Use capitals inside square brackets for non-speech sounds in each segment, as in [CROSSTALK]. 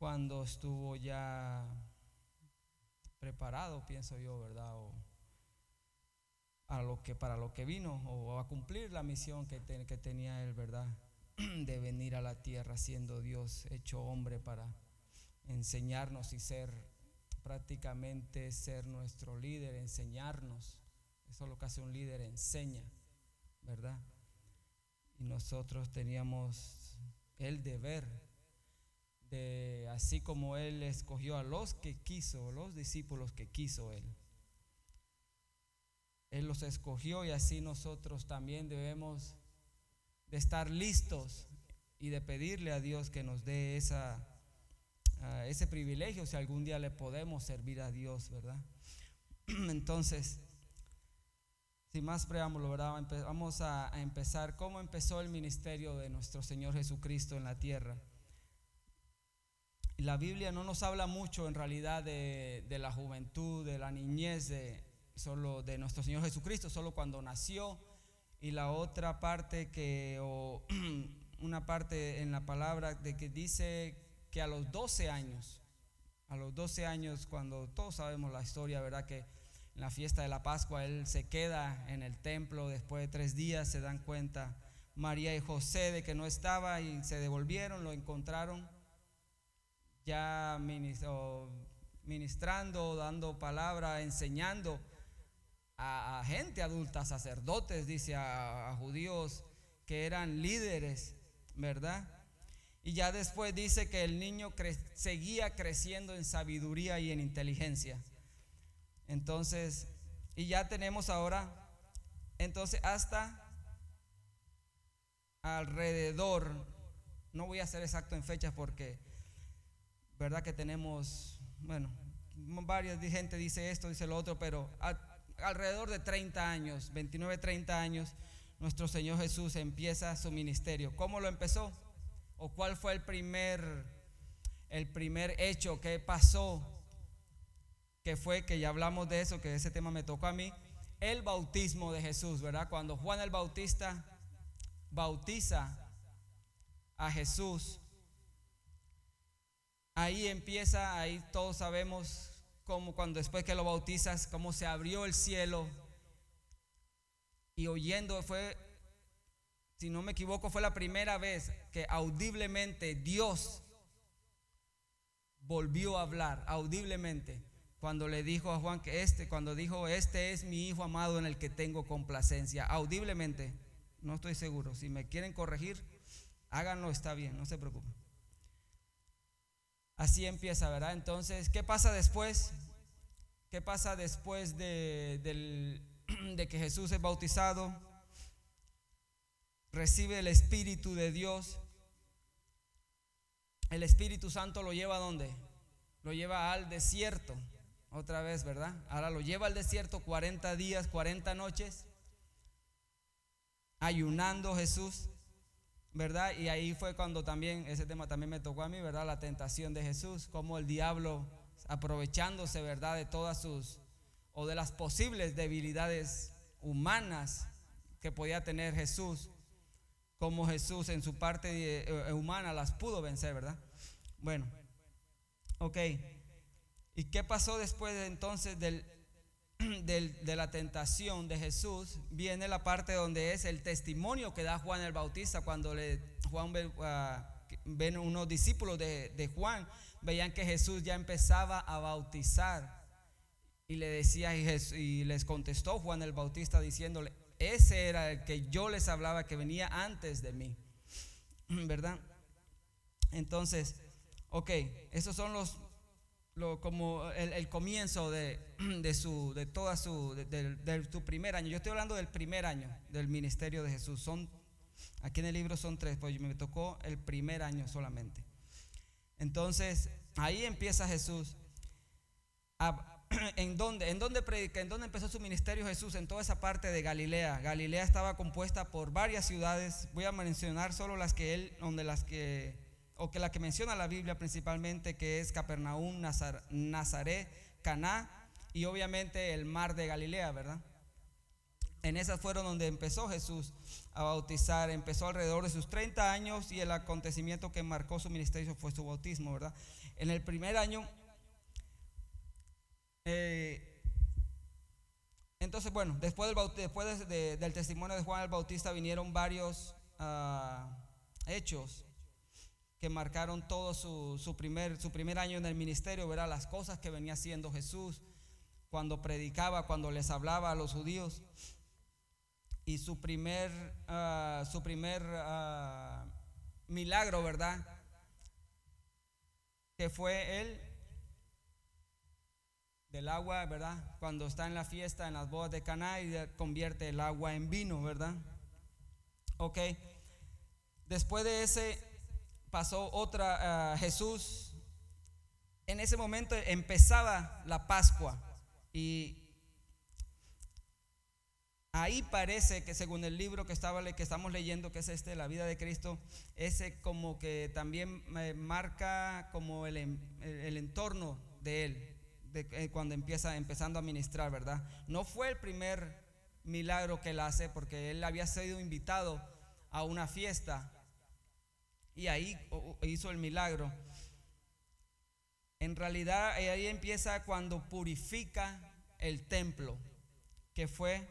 cuando estuvo ya preparado, pienso yo, ¿verdad? Lo que, para lo que vino o a cumplir la misión que, que tenía él, ¿verdad? [CLEARS THROAT] De venir a la tierra siendo Dios hecho hombre para enseñarnos y ser prácticamente ser nuestro líder, enseñarnos. Eso es lo que hace un líder, enseña, ¿verdad? Y nosotros teníamos el deber así como Él escogió a los que quiso, los discípulos que quiso Él. Él los escogió y así nosotros también debemos de estar listos y de pedirle a Dios que nos dé esa, ese privilegio si algún día le podemos servir a Dios, ¿verdad? [CLEARS THROAT] Entonces, sin más preámbulo, ¿verdad? Vamos a, empezar cómo empezó el ministerio de nuestro Señor Jesucristo en la tierra. La Biblia no nos habla mucho en realidad de, de la juventud, de la niñez de, solo de nuestro Señor Jesucristo, solo cuando nació. Y la otra parte que, o [CLEARS THROAT] una parte en la palabra de que dice que a los 12 años, a los 12 años, cuando todos sabemos la historia, ¿verdad? Que en la fiesta de la Pascua, él se queda en el templo después de tres días, se dan cuenta María y José de que no estaba y se devolvieron, lo encontraron ya ministrando, dando palabra, enseñando a, gente adulta, sacerdotes, dice, a, judíos que eran líderes, ¿verdad? Y ya después dice que el niño seguía creciendo en sabiduría y en inteligencia. Entonces, y ya tenemos ahora, entonces hasta alrededor, no voy a ser exacto en fechas porque, verdad que tenemos, bueno, varias gente dice esto, dice lo otro, pero alrededor de 30 años, 29, 30 años, nuestro Señor Jesús empieza su ministerio. ¿Cómo lo empezó? ¿O cuál fue el primer, el primer hecho que pasó que fue que ya hablamos de eso, que ese tema me tocó a mí, el bautismo de Jesús, ¿verdad? Cuando Juan el Bautista bautiza a Jesús, ahí empieza, ahí todos sabemos cómo cuando después que lo bautizas, cómo se abrió el cielo y oyendo fue, si no me equivoco, fue la primera vez que audiblemente Dios volvió a hablar, audiblemente cuando le dijo a Juan que este, cuando dijo, este es mi hijo amado en el que tengo complacencia, audiblemente, no estoy seguro, si me quieren corregir, háganlo, está bien, no se preocupen. Así empieza, ¿verdad? Entonces, ¿qué pasa después? ¿Qué pasa después [CLEARS THROAT] de, que Jesús es bautizado? Recibe el Espíritu de Dios. El Espíritu Santo lo lleva a dónde? Lo lleva al desierto otra vez, ¿verdad? Ahora lo lleva al desierto 40 días, 40 noches, ayunando Jesús, ¿verdad? Y ahí fue cuando también, ese tema también me tocó a mí, ¿verdad? La tentación de Jesús, como el diablo, aprovechándose, ¿verdad? De todas sus, o de las posibles debilidades humanas que podía tener Jesús, como Jesús en su parte eh, humana las pudo vencer, ¿verdad? Bueno, ok. ¿Y qué pasó después de, entonces del, [CLEARS THROAT] de la tentación de Jesús? Viene la parte donde es el testimonio que da Juan el Bautista cuando le, Juan uh, ven unos discípulos de, Juan, veían que Jesús ya empezaba a bautizar. Y le decía, y, y les contestó Juan el Bautista diciéndole, ese era el que yo les hablaba que venía antes de mí. [CLEARS THROAT] ¿Verdad? Entonces, ok, esos son los como el, comienzo [CLEARS THROAT] de, su, de toda su, de, su primer año. Yo estoy hablando del primer año del ministerio de Jesús. Son, aquí en el libro son tres, pues me tocó el primer año solamente. Entonces, ahí empieza Jesús. [CLEARS THROAT] ¿En dónde? ¿En dónde predica? ¿En dónde empezó su ministerio Jesús? En toda esa parte de Galilea. Galilea estaba compuesta por varias ciudades. Voy a mencionar solo las que él, donde las que o que la que menciona la Biblia principalmente, que es Capernaum, Nazaret, Caná y obviamente el mar de Galilea, ¿verdad? En esas fueron donde empezó Jesús a bautizar. Empezó alrededor de sus 30 años y el acontecimiento que marcó su ministerio fue su bautismo, ¿verdad? En el primer año, eh, entonces, bueno, después, del, testimonio de Juan el Bautista vinieron varios ah, hechos que marcaron todo su, primer, su primer año en el ministerio, ¿verdad? Las cosas que venía haciendo Jesús cuando predicaba, cuando les hablaba a los judíos. Y su primer, ah, su primer ah, milagro, ¿verdad? Que fue él del agua, ¿verdad? Cuando está en la fiesta, en las bodas de Caná y convierte el agua en vino, ¿verdad? Ok. Después de ese pasó otra, ah, Jesús, en ese momento empezaba la Pascua y ahí parece que según el libro que, estaba, que estamos leyendo, que es este, La vida de Cristo, ese como que también eh, marca como el, el entorno de él eh, cuando empieza empezando a ministrar, ¿verdad? No fue el primer milagro que él hace porque él había sido invitado a una fiesta y ahí hizo el milagro. En realidad ahí empieza cuando purifica el templo, que fue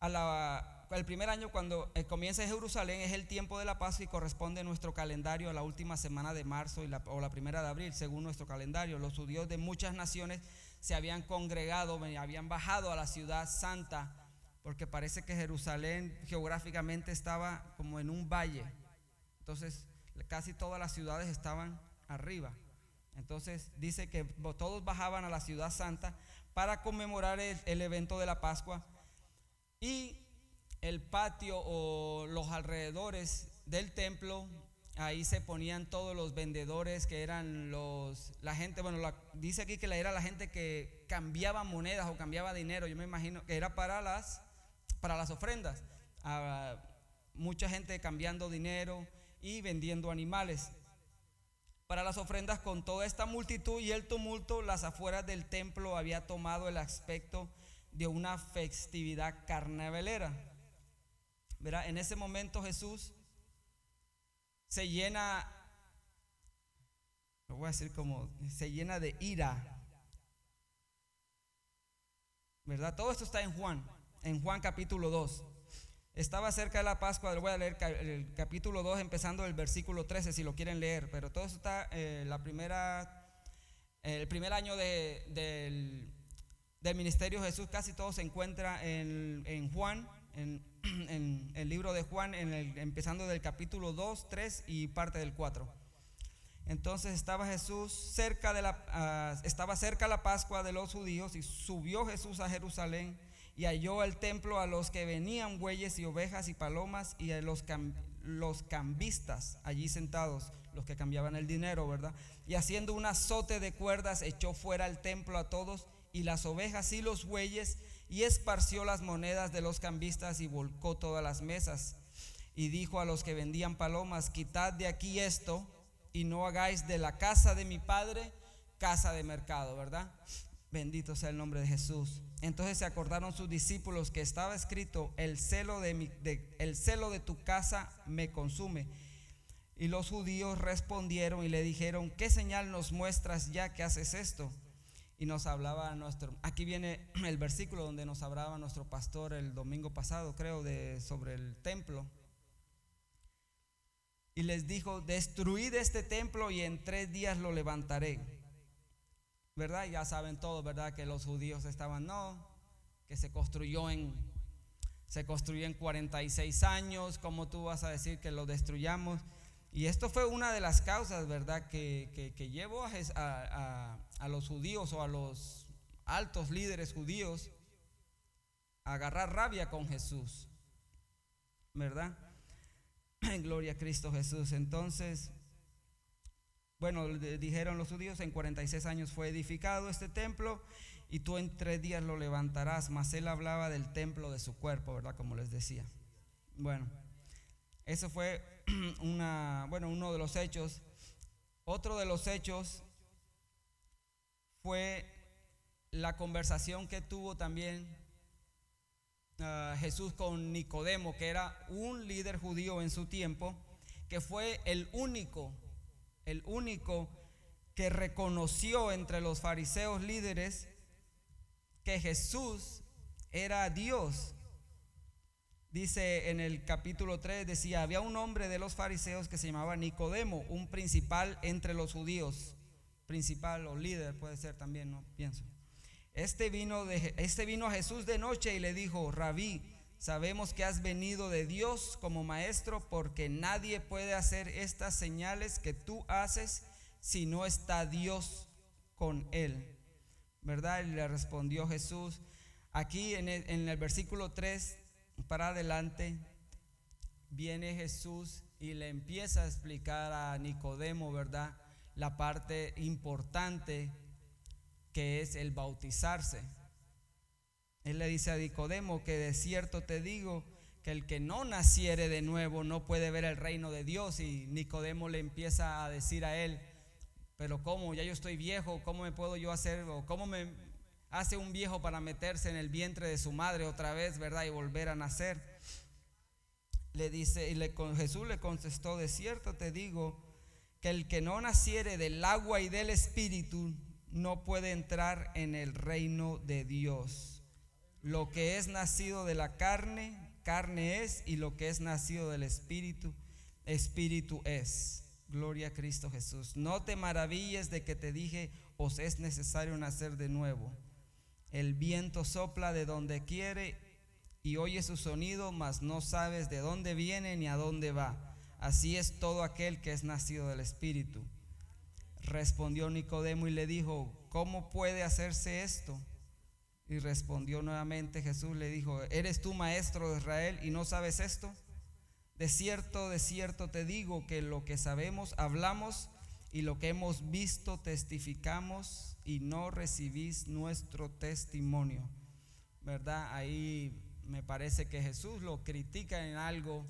a la el primer año cuando eh, comienza Jerusalén es el tiempo de la Pascua y corresponde a nuestro calendario a la última semana de marzo y la, o la primera de abril, según nuestro calendario. Los judíos de muchas naciones se habían congregado, habían bajado a la ciudad santa, porque parece que Jerusalén geográficamente estaba como en un valle. Entonces, casi todas las ciudades estaban arriba. Entonces, dice que todos bajaban a la ciudad santa para conmemorar el, el evento de la Pascua. Y el patio o los alrededores del templo, ahí se ponían todos los vendedores que eran los, la gente, bueno, dice aquí que era la gente que cambiaba monedas o cambiaba dinero, yo me imagino que era para las, para las ofrendas, ah, mucha gente cambiando dinero y vendiendo animales. Para las ofrendas con toda esta multitud y el tumulto, las afueras del templo había tomado el aspecto de una festividad carnavalera. En ese momento Jesús se llena, lo voy a decir como, se llena de ira. ¿Verdad? Todo esto está en Juan, en Juan capítulo 2. Estaba cerca de la Pascua, voy a leer el capítulo 2 empezando el versículo 13 si lo quieren leer, pero todo está eh, la primera, el primer año del, ministerio Jesús, casi todo se encuentra en, en Juan, en, [CLEARS THROAT] en el libro de Juan, en el, empezando del capítulo 2, 3 y parte del 4. Entonces estaba Jesús cerca de la, ah, estaba cerca la Pascua de los judíos y subió Jesús a Jerusalén y halló el templo a los que venían bueyes y ovejas y palomas y a los, los cambistas allí sentados, los que cambiaban el dinero, ¿verdad? Y haciendo un azote de cuerdas echó fuera el templo a todos y las ovejas y los bueyes y esparció las monedas de los cambistas y volcó todas las mesas. Y dijo a los que vendían palomas, quitad de aquí esto y no hagáis de la casa de mi padre casa de mercado, ¿verdad? Bendito sea el nombre de Jesús. Entonces se acordaron sus discípulos que estaba escrito, el celo de, mi, el celo de tu casa me consume. Y los judíos respondieron y le dijeron, ¿qué señal nos muestras ya que haces esto? y nos hablaba nuestro, aquí viene el versículo donde nos hablaba nuestro pastor el domingo pasado, creo, de, sobre el templo. Y les dijo, destruid este templo y en tres días lo levantaré. ¿Verdad? Ya saben todos, ¿verdad? Que los judíos estaban, no, que se construyó en, se construyó en 46 años, ¿cómo tú vas a decir que lo destruyamos? Y esto fue una de las causas, ¿verdad?, que, que, llevó a, a, los judíos o a los altos líderes judíos a agarrar rabia con Jesús, ¿verdad? En [CLEARS THROAT] gloria a Cristo Jesús. Entonces, bueno, dijeron los judíos, en 46 años fue edificado este templo y tú en tres días lo levantarás. Mas él hablaba del templo de su cuerpo, ¿verdad? Como les decía. Bueno, eso fue [CLEARS THROAT] una, bueno, uno de los hechos. Otro de los hechos fue la conversación que tuvo también ah, Jesús con Nicodemo, que era un líder judío en su tiempo, que fue el único, el único que reconoció entre los fariseos líderes que Jesús era Dios. Dice en el capítulo 3, decía, había un hombre de los fariseos que se llamaba Nicodemo, un principal entre los judíos, principal o líder puede ser también, no pienso. Este vino, de, este vino a Jesús de noche y le dijo, rabí, sabemos que has venido de Dios como maestro porque nadie puede hacer estas señales que tú haces si no está Dios con él. ¿Verdad? Y le respondió Jesús. Aquí en el, versículo 3 para adelante viene Jesús y le empieza a explicar a Nicodemo, ¿verdad? La parte importante que es el bautizarse. Él le dice a Nicodemo que de cierto te digo que el que no naciere de nuevo no puede ver el reino de Dios. Y Nicodemo le empieza a decir a él, pero ¿cómo? Ya yo estoy viejo, ¿cómo me puedo yo hacer? ¿O cómo me hace un viejo para meterse en el vientre de su madre otra vez, verdad? Y volver a nacer. Le dice, y le, Jesús le contestó, de cierto te digo que el que no naciere del agua y del espíritu no puede entrar en el reino de Dios. Lo que es nacido de la carne, carne es, y lo que es nacido del espíritu, espíritu es. Gloria a Cristo Jesús. No te maravilles de que te dije, os es necesario nacer de nuevo. El viento sopla de donde quiere y oye su sonido, mas no sabes de dónde viene ni a dónde va. Así es todo aquel que es nacido del Espíritu. Respondió Nicodemo y le dijo, ¿cómo puede hacerse esto? Y respondió nuevamente Jesús, le dijo, ¿eres tú maestro de Israel y no sabes esto? De cierto, de cierto te digo que lo que sabemos hablamos y lo que hemos visto testificamos y no recibís nuestro testimonio. ¿Verdad? Ahí me parece que Jesús lo critica en algo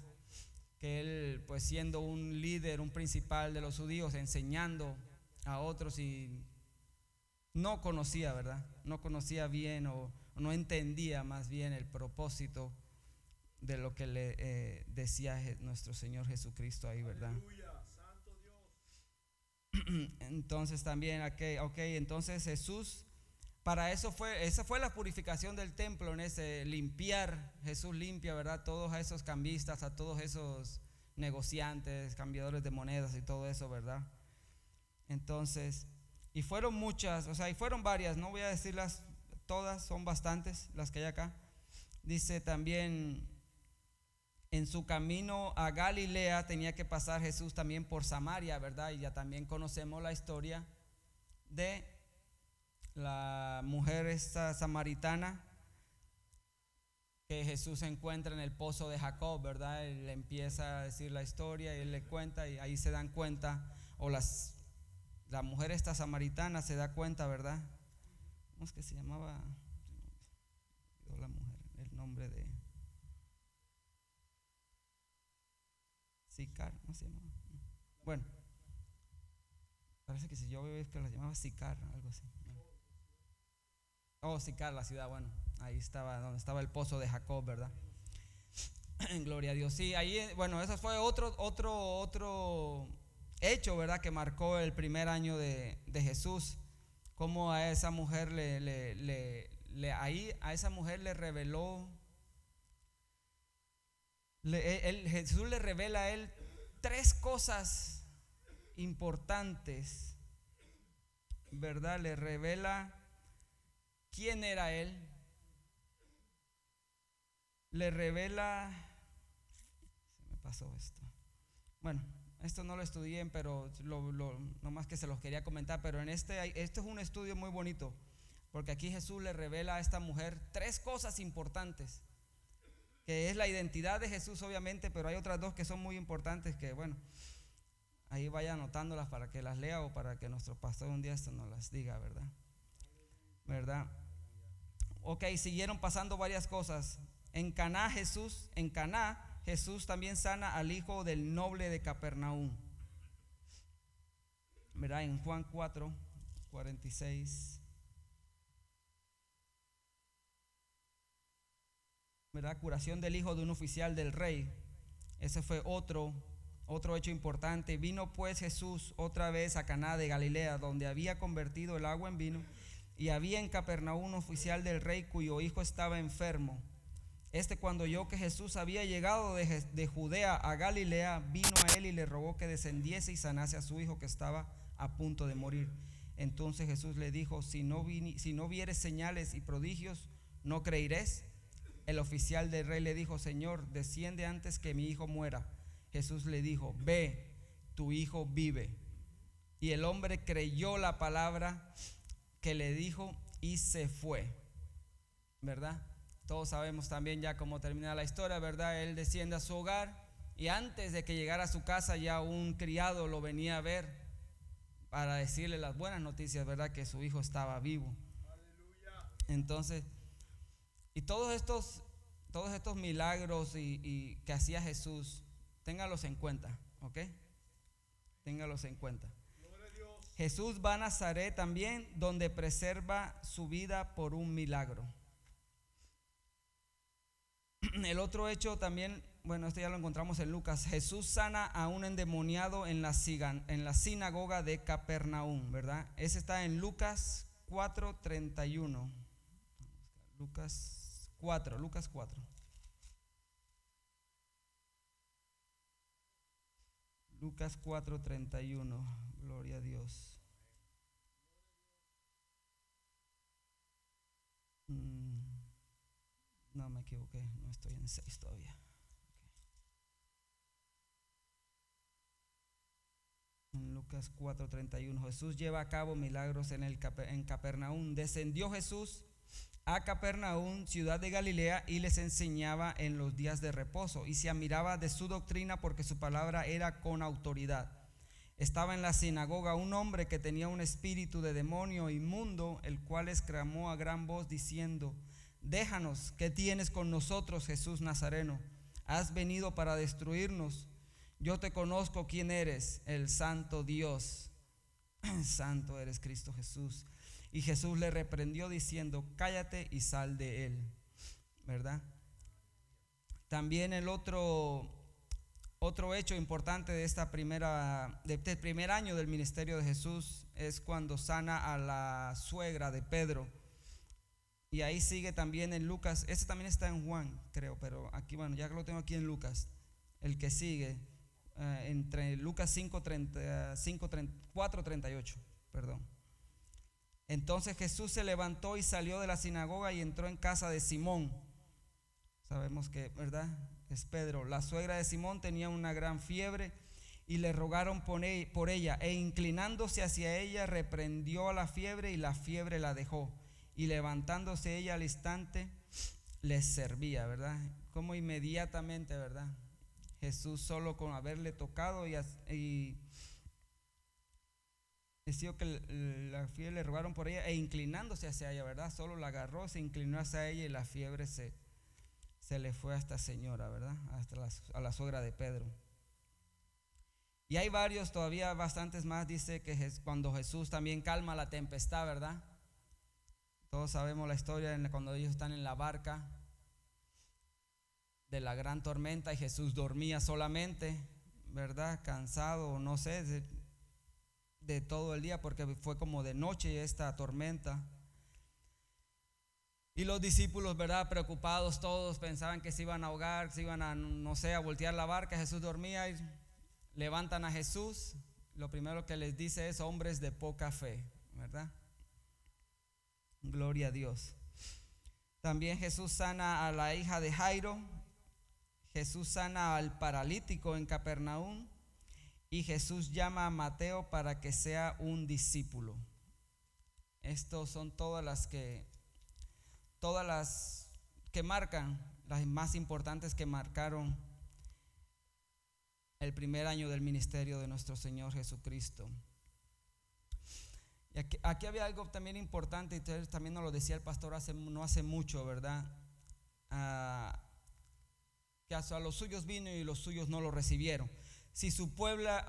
que él, pues siendo un líder, un principal de los judíos, enseñando a otros y no conocía, ¿verdad? No conocía bien o, no entendía más bien el propósito de lo que le eh, decía nuestro Señor Jesucristo ahí, ¿verdad? [CLEARS THROAT] Entonces también, ok, ok, entonces Jesús, para eso fue, esa fue la purificación del templo, en ese limpiar, Jesús limpia, ¿verdad? Todos esos cambistas, a todos esos negociantes, cambiadores de monedas y todo eso, ¿verdad? Entonces, y fueron muchas, o sea, y fueron varias, no voy a decirlas todas, son bastantes las que hay acá. Dice también, en su camino a Galilea tenía que pasar Jesús también por Samaria, ¿verdad? Y ya también conocemos la historia de la mujer esta samaritana que Jesús se encuentra en el pozo de Jacob, ¿verdad? Él empieza a decir la historia y él le cuenta y ahí se dan cuenta, o las la mujer esta samaritana se da cuenta, ¿verdad? ¿Cómo es que se llamaba? La mujer, el nombre de Sicar, ¿cómo se llamaba? Bueno, parece que si yo veo que la llamaba Sicar, algo así. Oh, Sicar, la ciudad, bueno, ahí estaba, donde estaba el pozo de Jacob, ¿verdad? [CLEARS THROAT] Gloria a Dios. Sí, ahí, bueno, eso fue otro, otro, otro hecho, ¿verdad? Que marcó el primer año de, Jesús. Cómo a esa mujer le, ahí a esa mujer le reveló, Jesús le revela a él tres cosas importantes, ¿verdad? Le revela quién era él, le revela, se me pasó esto, bueno, esto no lo estudié, pero lo, lo, nomás que se los quería comentar. Pero en este, este es un estudio muy bonito, porque aquí Jesús le revela a esta mujer tres cosas importantes, que es la identidad de Jesús, obviamente, pero hay otras dos que son muy importantes que, bueno, ahí vaya anotándolas para que las lea o para que nuestro pastor un día esto nos las diga, ¿verdad? ¿Verdad? Ok, siguieron pasando varias cosas. En Caná Jesús, en Caná Jesús también sana al hijo del noble de Capernaum. Verá en Juan 4, 46. ¿verdad? Curación del hijo de un oficial del rey. Ese fue otro, otro hecho importante. Vino pues Jesús otra vez a Caná de Galilea, donde había convertido el agua en vino, y había en Capernaum un oficial del rey cuyo hijo estaba enfermo. Este cuando oyó que Jesús había llegado de, de, Judea a Galilea, vino a él y le rogó que descendiese y sanase a su hijo que estaba a punto de morir. Entonces Jesús le dijo, si no, si no vieres señales y prodigios, ¿no creeréis? El oficial del rey le dijo, Señor, desciende antes que mi hijo muera. Jesús le dijo, ve, tu hijo vive. Y el hombre creyó la palabra que le dijo y se fue. ¿Verdad? Todos sabemos también ya cómo termina la historia, ¿verdad? Él desciende a su hogar y antes de que llegara a su casa ya un criado lo venía a ver para decirle las buenas noticias, ¿verdad? Que su hijo estaba vivo. Entonces, y todos estos, todos estos milagros y, que hacía Jesús, téngalos en cuenta, ¿ok? Téngalos en cuenta. Jesús va a Nazaret también, donde preserva su vida por un milagro. [CLEARS THROAT] El otro hecho también, bueno, esto ya lo encontramos en Lucas. Jesús sana a un endemoniado en la, en la sinagoga de Capernaum, ¿verdad? Ese está en Lucas 4:31. Lucas 4, Lucas 4. Lucas 4, 31. Gloria a Dios. Mm, no me equivoqué, no estoy en 6 todavía. En Lucas 4:31 Jesús lleva a cabo milagros en, el, en Capernaum. Descendió Jesús a Capernaum, ciudad de Galilea, y les enseñaba en los días de reposo, y se admiraba de su doctrina porque su palabra era con autoridad. Estaba en la sinagoga un hombre que tenía un espíritu de demonio inmundo, el cual exclamó a gran voz diciendo, Déjanos, ¿qué tienes con nosotros, Jesús Nazareno? Has venido para destruirnos. Yo te conozco quién eres, el santo Dios. [CLEARS THROAT] Santo eres Cristo Jesús. Y Jesús le reprendió diciendo, cállate y sal de él. ¿Verdad? También el otro, otro hecho importante de esta primera, de este primer año del ministerio de Jesús es cuando sana a la suegra de Pedro. Y ahí sigue también en Lucas, ese también está en Juan, creo, pero aquí, bueno, ya lo tengo aquí en Lucas, el que sigue, eh, entre Lucas 5, 30, 5 4, 38, perdón. Entonces Jesús se levantó y salió de la sinagoga y entró en casa de Simón. Sabemos que, ¿verdad? Es Pedro. La suegra de Simón tenía una gran fiebre y le rogaron e, por ella e inclinándose hacia ella reprendió a la fiebre y la fiebre la dejó. Y levantándose ella al instante les servía, ¿verdad? Como inmediatamente, ¿verdad? Jesús solo con haberle tocado y, Decía que la fiebre le rogaron por ella e inclinándose hacia ella, ¿verdad? Solo la agarró, se inclinó hacia ella y la fiebre se, se le fue a esta señora, ¿verdad? Hasta a la suegra de Pedro. Y hay varios, todavía bastantes más, dice que cuando Jesús también calma la tempestad, ¿verdad? Todos sabemos la historia cuando ellos están en la barca de la gran tormenta y Jesús dormía solamente, ¿verdad? Cansado, no sé, de todo el día porque fue como de noche esta tormenta. Y los discípulos, ¿verdad? Preocupados todos, pensaban que se iban a ahogar, se iban a, no sé, a voltear la barca. Jesús dormía y levantan a Jesús. Lo primero que les dice es hombres de poca fe, ¿verdad? Gloria a Dios. También Jesús sana a la hija de Jairo. Jesús sana al paralítico en Capernaum. Y Jesús llama a Mateo para que sea un discípulo. Estos son todas las que, todas las que marcan, las más importantes que marcaron el primer año del ministerio de nuestro Señor Jesucristo. Aquí, había algo también importante, y también nos lo decía el pastor hace, no hace mucho, ¿verdad? Ah, que a los suyos vino y los suyos no lo recibieron si su,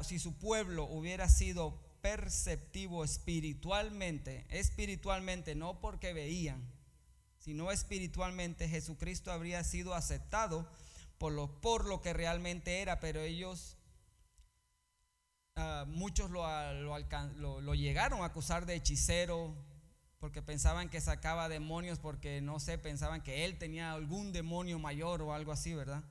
si su pueblo hubiera sido perceptivo espiritualmente, espiritualmente, no porque veían, sino espiritualmente, Jesucristo habría sido aceptado por lo, por lo que realmente era, pero ellos, ah, muchos lo, lo, lo, llegaron a acusar de hechicero, porque pensaban que sacaba demonios, porque no sé, pensaban que él tenía algún demonio mayor o algo así, ¿verdad?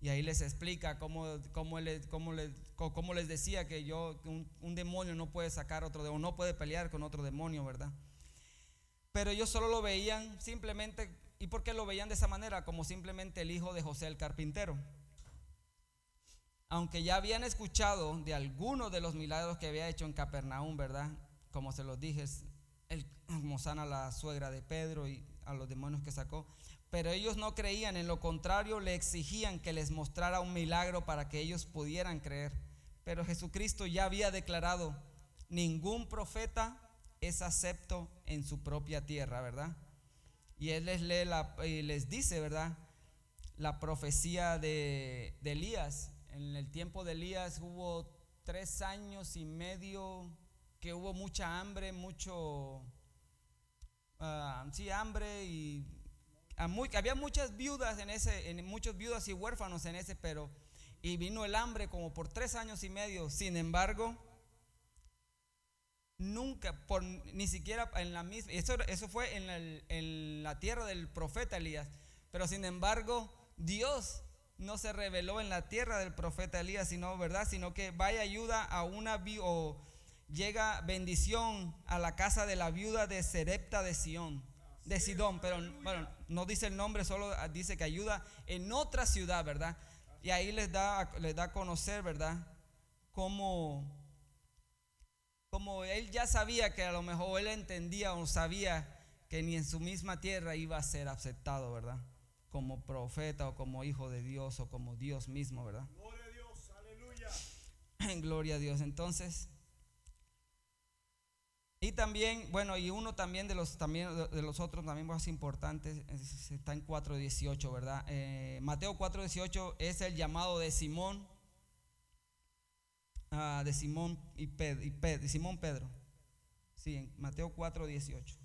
Y ahí les explica cómo, cómo, les, cómo, les, cómo les decía que yo, un, un, demonio no puede sacar otro demonio, no puede pelear con otro demonio, ¿verdad? Pero ellos solo lo veían simplemente, ¿y por qué lo veían de esa manera? Como simplemente el hijo de José el carpintero. Aunque ya habían escuchado de algunos de los milagros que había hecho en Capernaum, ¿verdad? Como se los dije, el, como la suegra de Pedro y a los demonios que sacó. Pero ellos no creían, en lo contrario le exigían que les mostrara un milagro para que ellos pudieran creer. Pero Jesucristo ya había declarado, ningún profeta es acepto en su propia tierra, ¿verdad? Y él les lee y les dice, ¿verdad? La profecía de, Elías. En el tiempo de Elías hubo tres años y medio que hubo mucha hambre, mucho, uh, sí, hambre y había muchas viudas en ese, en muchos viudas y huérfanos en ese, pero y vino el hambre como por tres años y medio. Sin embargo, nunca, por ni siquiera en la misma, eso, eso fue en la tierra del profeta Elías, pero sin embargo, Dios no se reveló en la tierra del profeta Elías, sino, ¿verdad? Sino que vaya ayuda a una o llega bendición a la casa de la viuda de Serepta de Sión de Sidón, pero bueno, no dice el nombre, solo dice que ayuda en otra ciudad, ¿verdad? Y ahí les da, les da a conocer, ¿verdad? Como, como él ya sabía que a lo mejor él entendía o sabía que ni en su misma tierra iba a ser aceptado, ¿verdad? Como profeta o como hijo de Dios o como Dios mismo, ¿verdad? Gloria a Dios, aleluya. [CLEARS THROAT] Gloria a Dios. Entonces, y también, bueno, y uno también de los, también de los otros también más importantes está en 4.18, ¿verdad? Eh, Mateo 4.18 es el llamado de Simón, ah, de Simón y, Pedro, y Simón Pedro. Sí, en Mateo 4.18.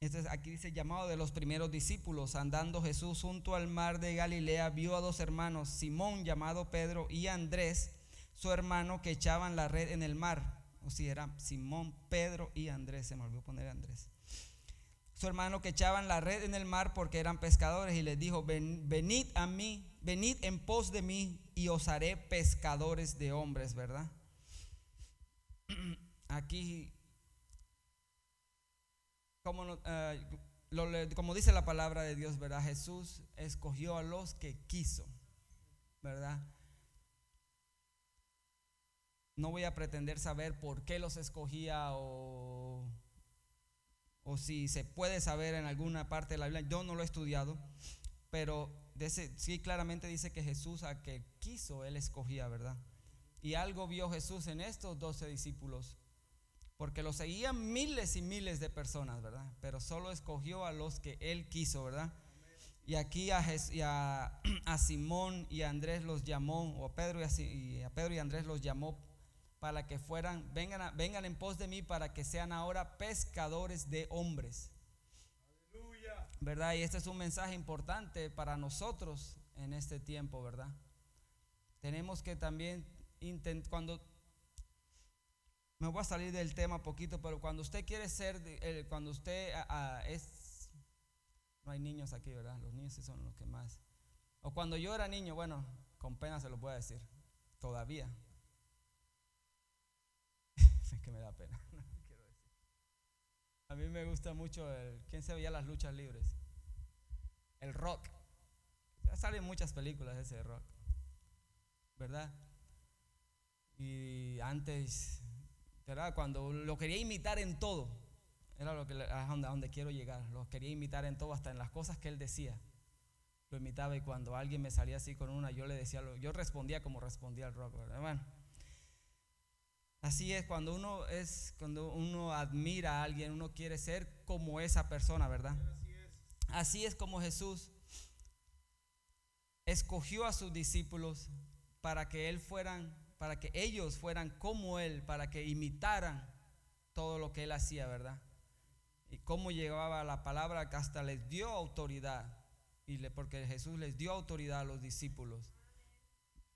Este aquí dice llamado de los primeros discípulos. Andando Jesús junto al mar de Galilea, vio a dos hermanos, Simón llamado Pedro y Andrés, su hermano que echaban la red en el mar. O si era Simón, Pedro y Andrés, se me olvidó poner Andrés. Su hermano que echaban la red en el mar porque eran pescadores y les dijo, venid a mí, venid en pos de mí y os haré pescadores de hombres, ¿verdad? [CLEARS THROAT] Aquí, como, eh, como dice la palabra de Dios, ¿verdad? Jesús escogió a los que quiso, ¿verdad? No voy a pretender saber por qué los escogía o, o si se puede saber en alguna parte de la Biblia. Yo no lo he estudiado, pero sí claramente dice que Jesús a que quiso, él escogía, ¿verdad? Y algo vio Jesús en estos doce discípulos, porque lo seguían miles y miles de personas, ¿verdad? Pero solo escogió a los que él quiso, ¿verdad? Y aquí a, [CLEARS THROAT] a, Simón y a Andrés los llamó, o a Pedro y a Pedro y Andrés los llamó para que fueran, vengan, vengan en pos de mí para que sean ahora pescadores de hombres. Aleluya. ¿Verdad? Y este es un mensaje importante para nosotros en este tiempo, ¿verdad? Tenemos que también intentar, cuando, me voy a salir del tema poquito, pero cuando usted quiere ser, cuando usted es, no hay niños aquí, ¿verdad? Los niños sí son los que más. O cuando yo era niño, bueno, con pena se lo voy a decir, todavía [LAUGHS] que me da pena. [LAUGHS] A mí me gusta mucho el. ¿Quién se veía las luchas libres? El rock. Ya salen muchas películas ese rock. ¿Verdad? Y antes, ¿verdad? Cuando lo quería imitar en todo, era lo que a donde, quiero llegar. Lo quería imitar en todo, hasta en las cosas que él decía. Lo imitaba y cuando alguien me salía así con una, yo le decía, yo respondía como respondía el rock. ¿verdad? Bueno, Así es cuando uno es cuando uno admira a alguien, uno quiere ser como esa persona, ¿verdad? Así es como Jesús escogió a sus discípulos para que él fueran, para que ellos fueran como él, para que imitaran todo lo que él hacía, ¿verdad? Y cómo llegaba la palabra que hasta les dio autoridad. Y porque Jesús les dio autoridad a los discípulos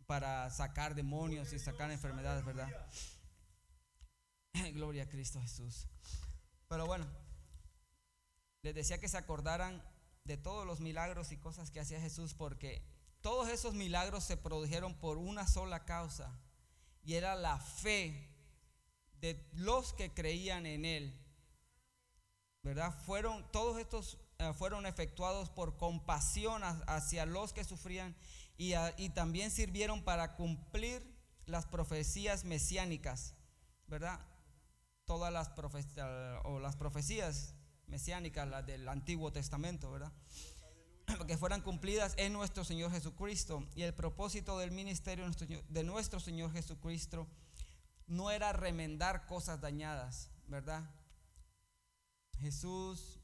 para sacar demonios y sacar enfermedades, ¿verdad? [LAUGHS] Gloria a Cristo Jesús. Pero bueno, les decía que se acordaran de todos los milagros y cosas que hacía Jesús porque todos esos milagros se produjeron por una sola causa y era la fe de los que creían en él. ¿Verdad? Fueron todos estos eh, fueron efectuados por compasión hacia los que sufrían y, también sirvieron para cumplir las profecías mesiánicas, ¿verdad? Todas las o las profecías mesiánicas, las del Antiguo Testamento, ¿verdad? Que fueran cumplidas en nuestro Señor Jesucristo. Y el propósito del ministerio de nuestro Señor Jesucristo no era remendar cosas dañadas, ¿verdad? Jesús,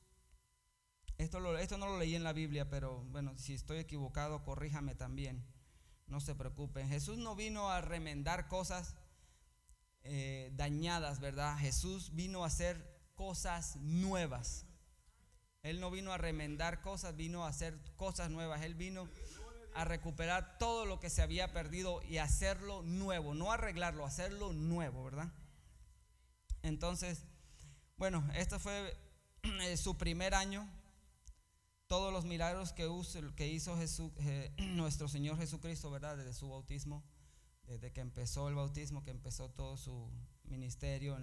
esto, esto no lo leí en la Biblia, pero bueno, si estoy equivocado, corríjame también. No se preocupen. Jesús no vino a remendar cosas eh, dañadas, ¿verdad? Jesús vino a hacer cosas nuevas. Él no vino a remendar cosas, vino a hacer cosas nuevas. Él vino a recuperar todo lo que se había perdido y hacerlo nuevo, no arreglarlo, hacerlo nuevo, ¿verdad? Entonces, bueno, este fue eh, su primer año. Todos los milagros que, hizo Jesús, [CLEARS THROAT] nuestro Señor Jesucristo, ¿verdad? Desde su bautismo, desde que empezó el bautismo, que empezó todo su ministerio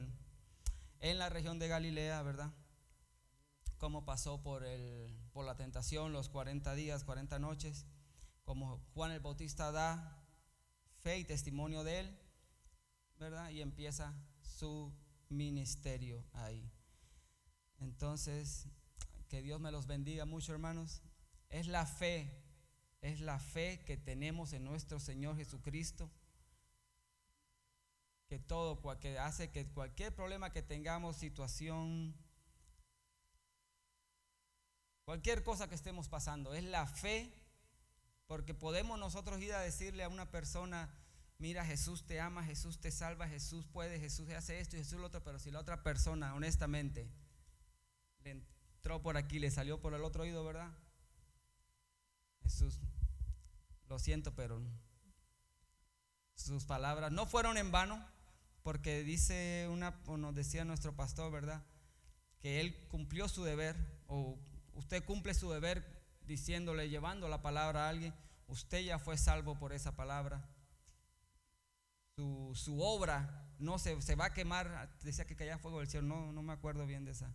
en la región de Galilea, ¿verdad? Cómo pasó por, el, por la tentación los 40 días, 40 noches, como Juan el Bautista da fe y testimonio de él, ¿verdad? Y empieza su ministerio ahí. Entonces, que Dios me los bendiga mucho, hermanos. Es la fe, es la fe que tenemos en nuestro Señor Jesucristo que todo, que hace que cualquier problema que tengamos, situación, cualquier cosa que estemos pasando, es la fe, porque podemos nosotros ir a decirle a una persona, mira, Jesús te ama, Jesús te salva, Jesús puede, Jesús hace esto y Jesús lo otro, pero si la otra persona, honestamente, le entró por aquí, le salió por el otro oído, ¿verdad? Jesús, lo siento, pero sus palabras no fueron en vano, porque dice una, o nos decía nuestro pastor, ¿verdad? Que él cumplió su deber, o usted cumple su deber diciéndole, llevando la palabra a alguien, usted ya fue salvo por esa palabra. Su, obra no se, se, va a quemar, decía que caía fuego del cielo, no, no me acuerdo bien de esa,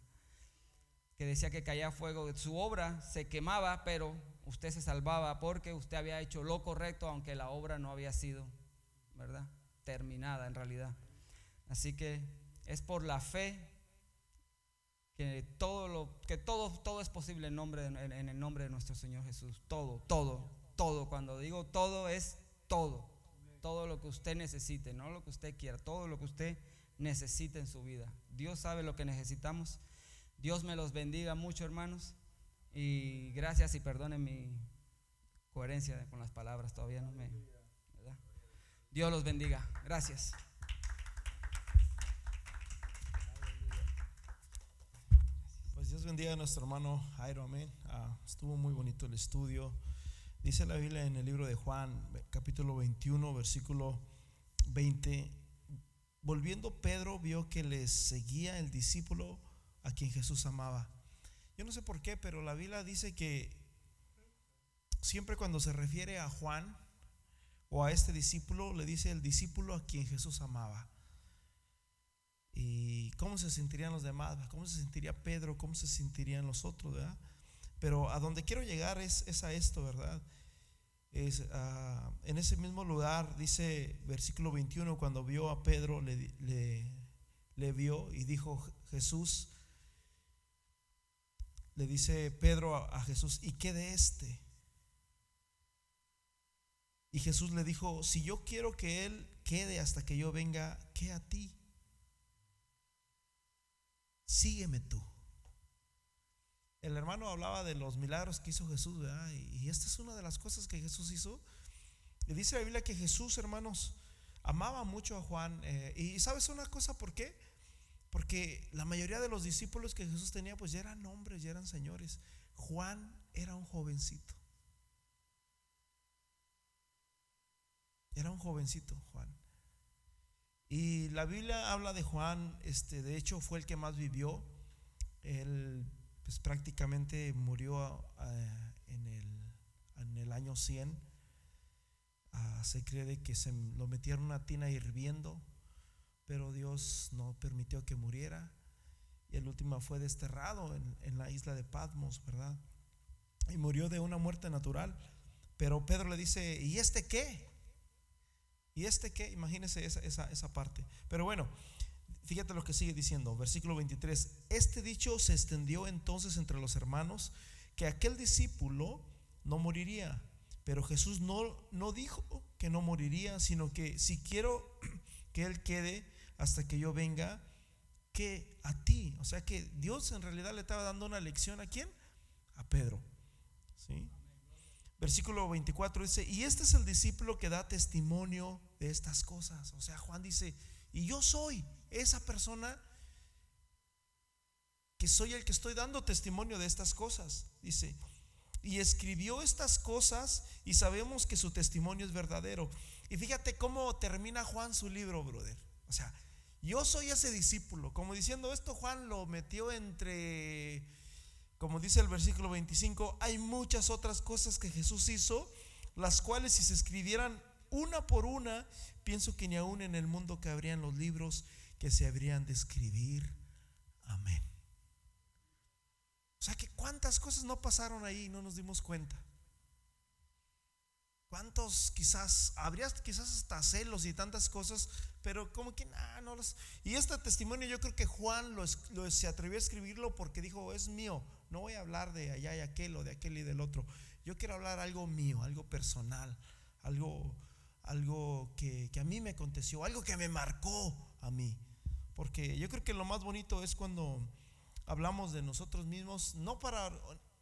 que decía que caía fuego, su obra se quemaba, pero usted se salvaba porque usted había hecho lo correcto, aunque la obra no había sido, ¿verdad? Terminada en realidad. Así que es por la fe que todo lo que todo todo es posible en nombre en, el nombre de nuestro Señor Jesús. Todo, todo, todo. Cuando digo todo es todo. Todo lo que usted necesite, no lo que usted quiera, todo lo que usted necesite en su vida. Dios sabe lo que necesitamos. Dios me los bendiga mucho, hermanos. Y gracias y perdonen mi coherencia con las palabras, todavía no me. Dios los bendiga. Gracias. Dios bendiga a nuestro hermano Jairo, amén. Ah, estuvo muy bonito el estudio. Dice la Biblia en el libro de Juan, capítulo 21, versículo 20. Volviendo Pedro vio que le seguía el discípulo a quien Jesús amaba. Yo no sé por qué, pero la Biblia dice que siempre cuando se refiere a Juan o a este discípulo, le dice el discípulo a quien Jesús amaba. ¿Y cómo se sentirían los demás? ¿Cómo se sentiría Pedro? ¿Cómo se sentirían los otros? ¿verdad? Pero a donde quiero llegar es, a esto, ¿verdad? Es, uh, en ese mismo lugar, dice versículo 21, cuando vio a Pedro, le, le, le vio y dijo Jesús, le dice Pedro a, a Jesús, ¿y qué de este? Y Jesús le dijo, si yo quiero que él quede hasta que yo venga, ¿qué a ti? Sígueme tú. El hermano hablaba de los milagros que hizo Jesús. Y esta es una de las cosas que Jesús hizo. Y dice la Biblia que Jesús, hermanos, amaba mucho a Juan. Eh, y sabes una cosa, ¿por qué? Porque la mayoría de los discípulos que Jesús tenía pues ya eran hombres, ya eran señores. Juan era un jovencito. Era un jovencito, Juan. Y la Biblia habla de Juan, este, de hecho fue el que más vivió. Él pues prácticamente murió eh, en, el, en, el, año 100. Ah, se cree que se lo metieron en una tina hirviendo, pero Dios no permitió que muriera. Y el último fue desterrado en, en la isla de Patmos, ¿verdad? Y murió de una muerte natural. Pero Pedro le dice, ¿y este qué? ¿Y este qué? Imagínese esa, esa, esa parte. Pero bueno, fíjate lo que sigue diciendo, versículo 23. Este dicho se extendió entonces entre los hermanos que aquel discípulo no moriría. Pero Jesús no, no dijo que no moriría, sino que si quiero [CLEARS THROAT] que Él quede hasta que yo venga, que a ti. O sea que Dios en realidad le estaba dando una lección a quién? A Pedro. ¿Sí? Versículo 24 dice, y este es el discípulo que da testimonio de estas cosas. O sea, Juan dice, y yo soy esa persona que soy el que estoy dando testimonio de estas cosas. Dice, y escribió estas cosas y sabemos que su testimonio es verdadero. Y fíjate cómo termina Juan su libro, brother. O sea, yo soy ese discípulo. Como diciendo esto, Juan lo metió entre, como dice el versículo 25, hay muchas otras cosas que Jesús hizo, las cuales si se escribieran una por una, pienso que ni aún en el mundo cabrían los libros que se habrían de escribir. Amén. O sea que cuántas cosas no pasaron ahí y no nos dimos cuenta. ¿Cuántos quizás, habría quizás hasta celos y tantas cosas, pero como que nada, no los... Y este testimonio yo creo que Juan lo, se atrevió a escribirlo porque dijo, es mío, no voy a hablar de allá y aquel o de aquel y del otro. Yo quiero hablar algo mío, algo personal, algo algo que, a mí me aconteció, algo que me marcó a mí. Porque yo creo que lo más bonito es cuando hablamos de nosotros mismos, no para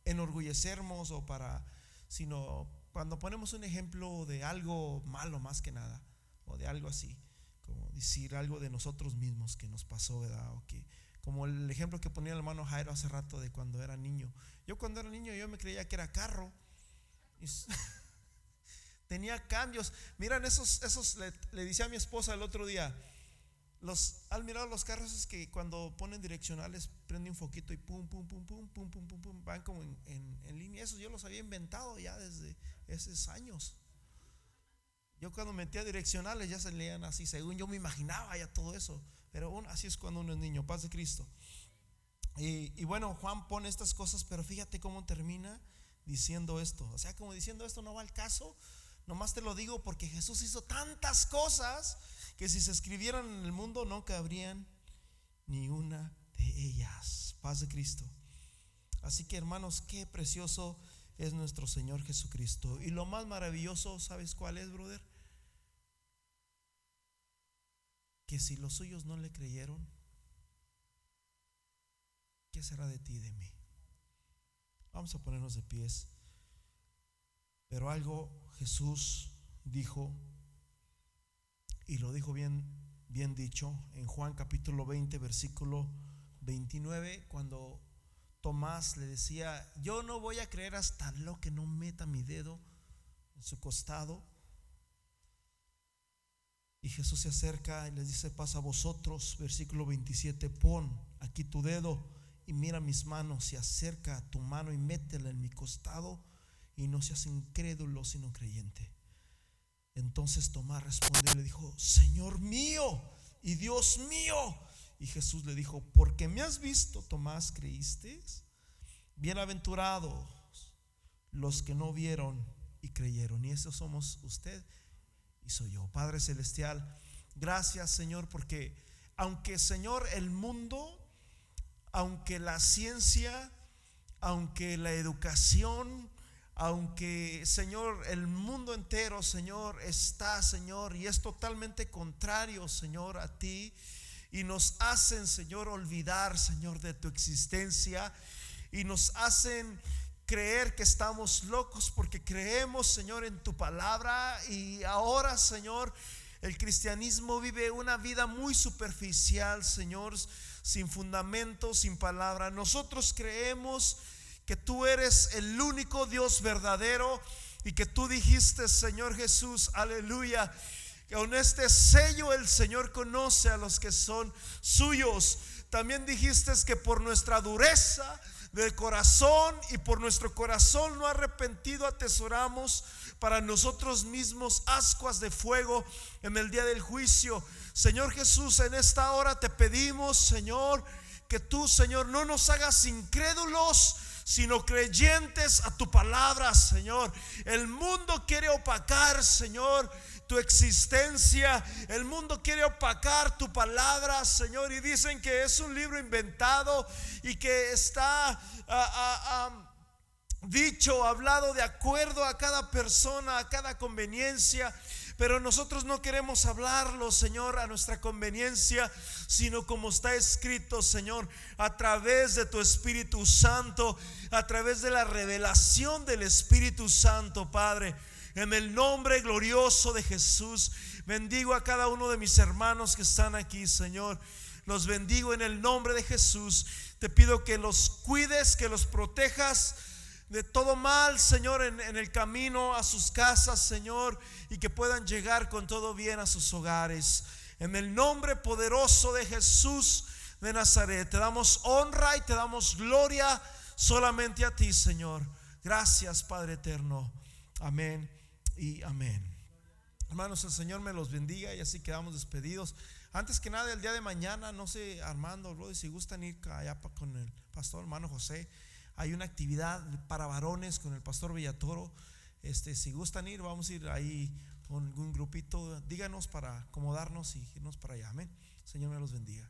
enorgullecernos o para, sino cuando ponemos un ejemplo de algo malo más que nada, o de algo así, como decir algo de nosotros mismos que nos pasó, ¿verdad? O que, como el ejemplo que ponía el hermano Jairo hace rato de cuando era niño. Yo cuando era niño yo me creía que era carro. [LAUGHS] Tenía cambios. Miran, esos, esos, le, le dice a mi esposa el otro día, los, ¿han mirado los carros es que cuando ponen direccionales prende un foquito y pum, pum, pum, pum, pum, pum, pum, pum van como en, en, en, línea? Eso yo los había inventado ya desde esos años. Yo cuando metía direccionales ya se leían así, según yo me imaginaba ya todo eso. Pero aún así es cuando uno es niño, paz de Cristo. Y, y bueno, Juan pone estas cosas, pero fíjate cómo termina diciendo esto. O sea, como diciendo esto no va al caso, Nomás te lo digo porque Jesús hizo tantas cosas que si se escribieran en el mundo no cabrían ni una de ellas. Paz de Cristo. Así que hermanos, qué precioso es nuestro Señor Jesucristo. Y lo más maravilloso, ¿sabes cuál es, brother? Que si los suyos no le creyeron, ¿qué será de ti y de mí? Vamos a ponernos de pies. Pero algo Jesús dijo, y lo dijo bien, bien dicho, en Juan capítulo 20, versículo 29, cuando Tomás le decía, yo no voy a creer hasta lo que no meta mi dedo en su costado. Y Jesús se acerca y les dice, pasa a vosotros, versículo 27, pon aquí tu dedo y mira mis manos y acerca tu mano y métela en mi costado y no seas incrédulo sino creyente. Entonces Tomás respondió y le dijo, Señor mío y Dios mío. Y Jesús le dijo, porque me has visto, Tomás, creíste. Bienaventurados los que no vieron y creyeron. Y esos somos usted y soy yo. Padre Celestial, gracias Señor, porque aunque Señor el mundo, aunque la ciencia, aunque la educación, aunque, Señor, el mundo entero, Señor, está, Señor, y es totalmente contrario, Señor, a ti, y nos hacen, Señor, olvidar, Señor, de tu existencia, y nos hacen creer que estamos locos porque creemos, Señor, en tu palabra, y ahora, Señor, el cristianismo vive una vida muy superficial, Señor, sin fundamento, sin palabra. Nosotros creemos que tú eres el único Dios verdadero y que tú dijiste, Señor Jesús, aleluya, que con este sello el Señor conoce a los que son suyos. También dijiste que por nuestra dureza del corazón y por nuestro corazón no arrepentido atesoramos para nosotros mismos ascuas de fuego en el día del juicio. Señor Jesús, en esta hora te pedimos, Señor, que tú, Señor, no nos hagas incrédulos, sino creyentes a tu palabra, Señor. El mundo quiere opacar, Señor, tu existencia. El mundo quiere opacar tu palabra, Señor. Y dicen que es un libro inventado y que está ah, ah, ah, dicho, hablado de acuerdo a cada persona, a cada conveniencia. Pero nosotros no queremos hablarlo, Señor, a nuestra conveniencia, sino como está escrito, Señor, a través de tu Espíritu Santo, a través de la revelación del Espíritu Santo, Padre. En el nombre glorioso de Jesús, bendigo a cada uno de mis hermanos que están aquí, Señor. Los bendigo en el nombre de Jesús. Te pido que los cuides, que los protejas de todo mal, Señor, en, el camino a sus casas, Señor, y que puedan llegar con todo bien a sus hogares. En el nombre poderoso de Jesús de Nazaret, te damos honra y te damos gloria solamente a ti, Señor. Gracias, Padre eterno. Amén y amén. Hermanos, el Señor me los bendiga y así quedamos despedidos. Antes que nada, el día de mañana, no sé, Armando, Rodi, si gustan ir allá con el pastor hermano José, hay una actividad para varones con el pastor Villatoro. Este, si gustan ir, vamos a ir ahí con un grupito. Díganos para acomodarnos y irnos para allá. Amén. Señor me los bendiga.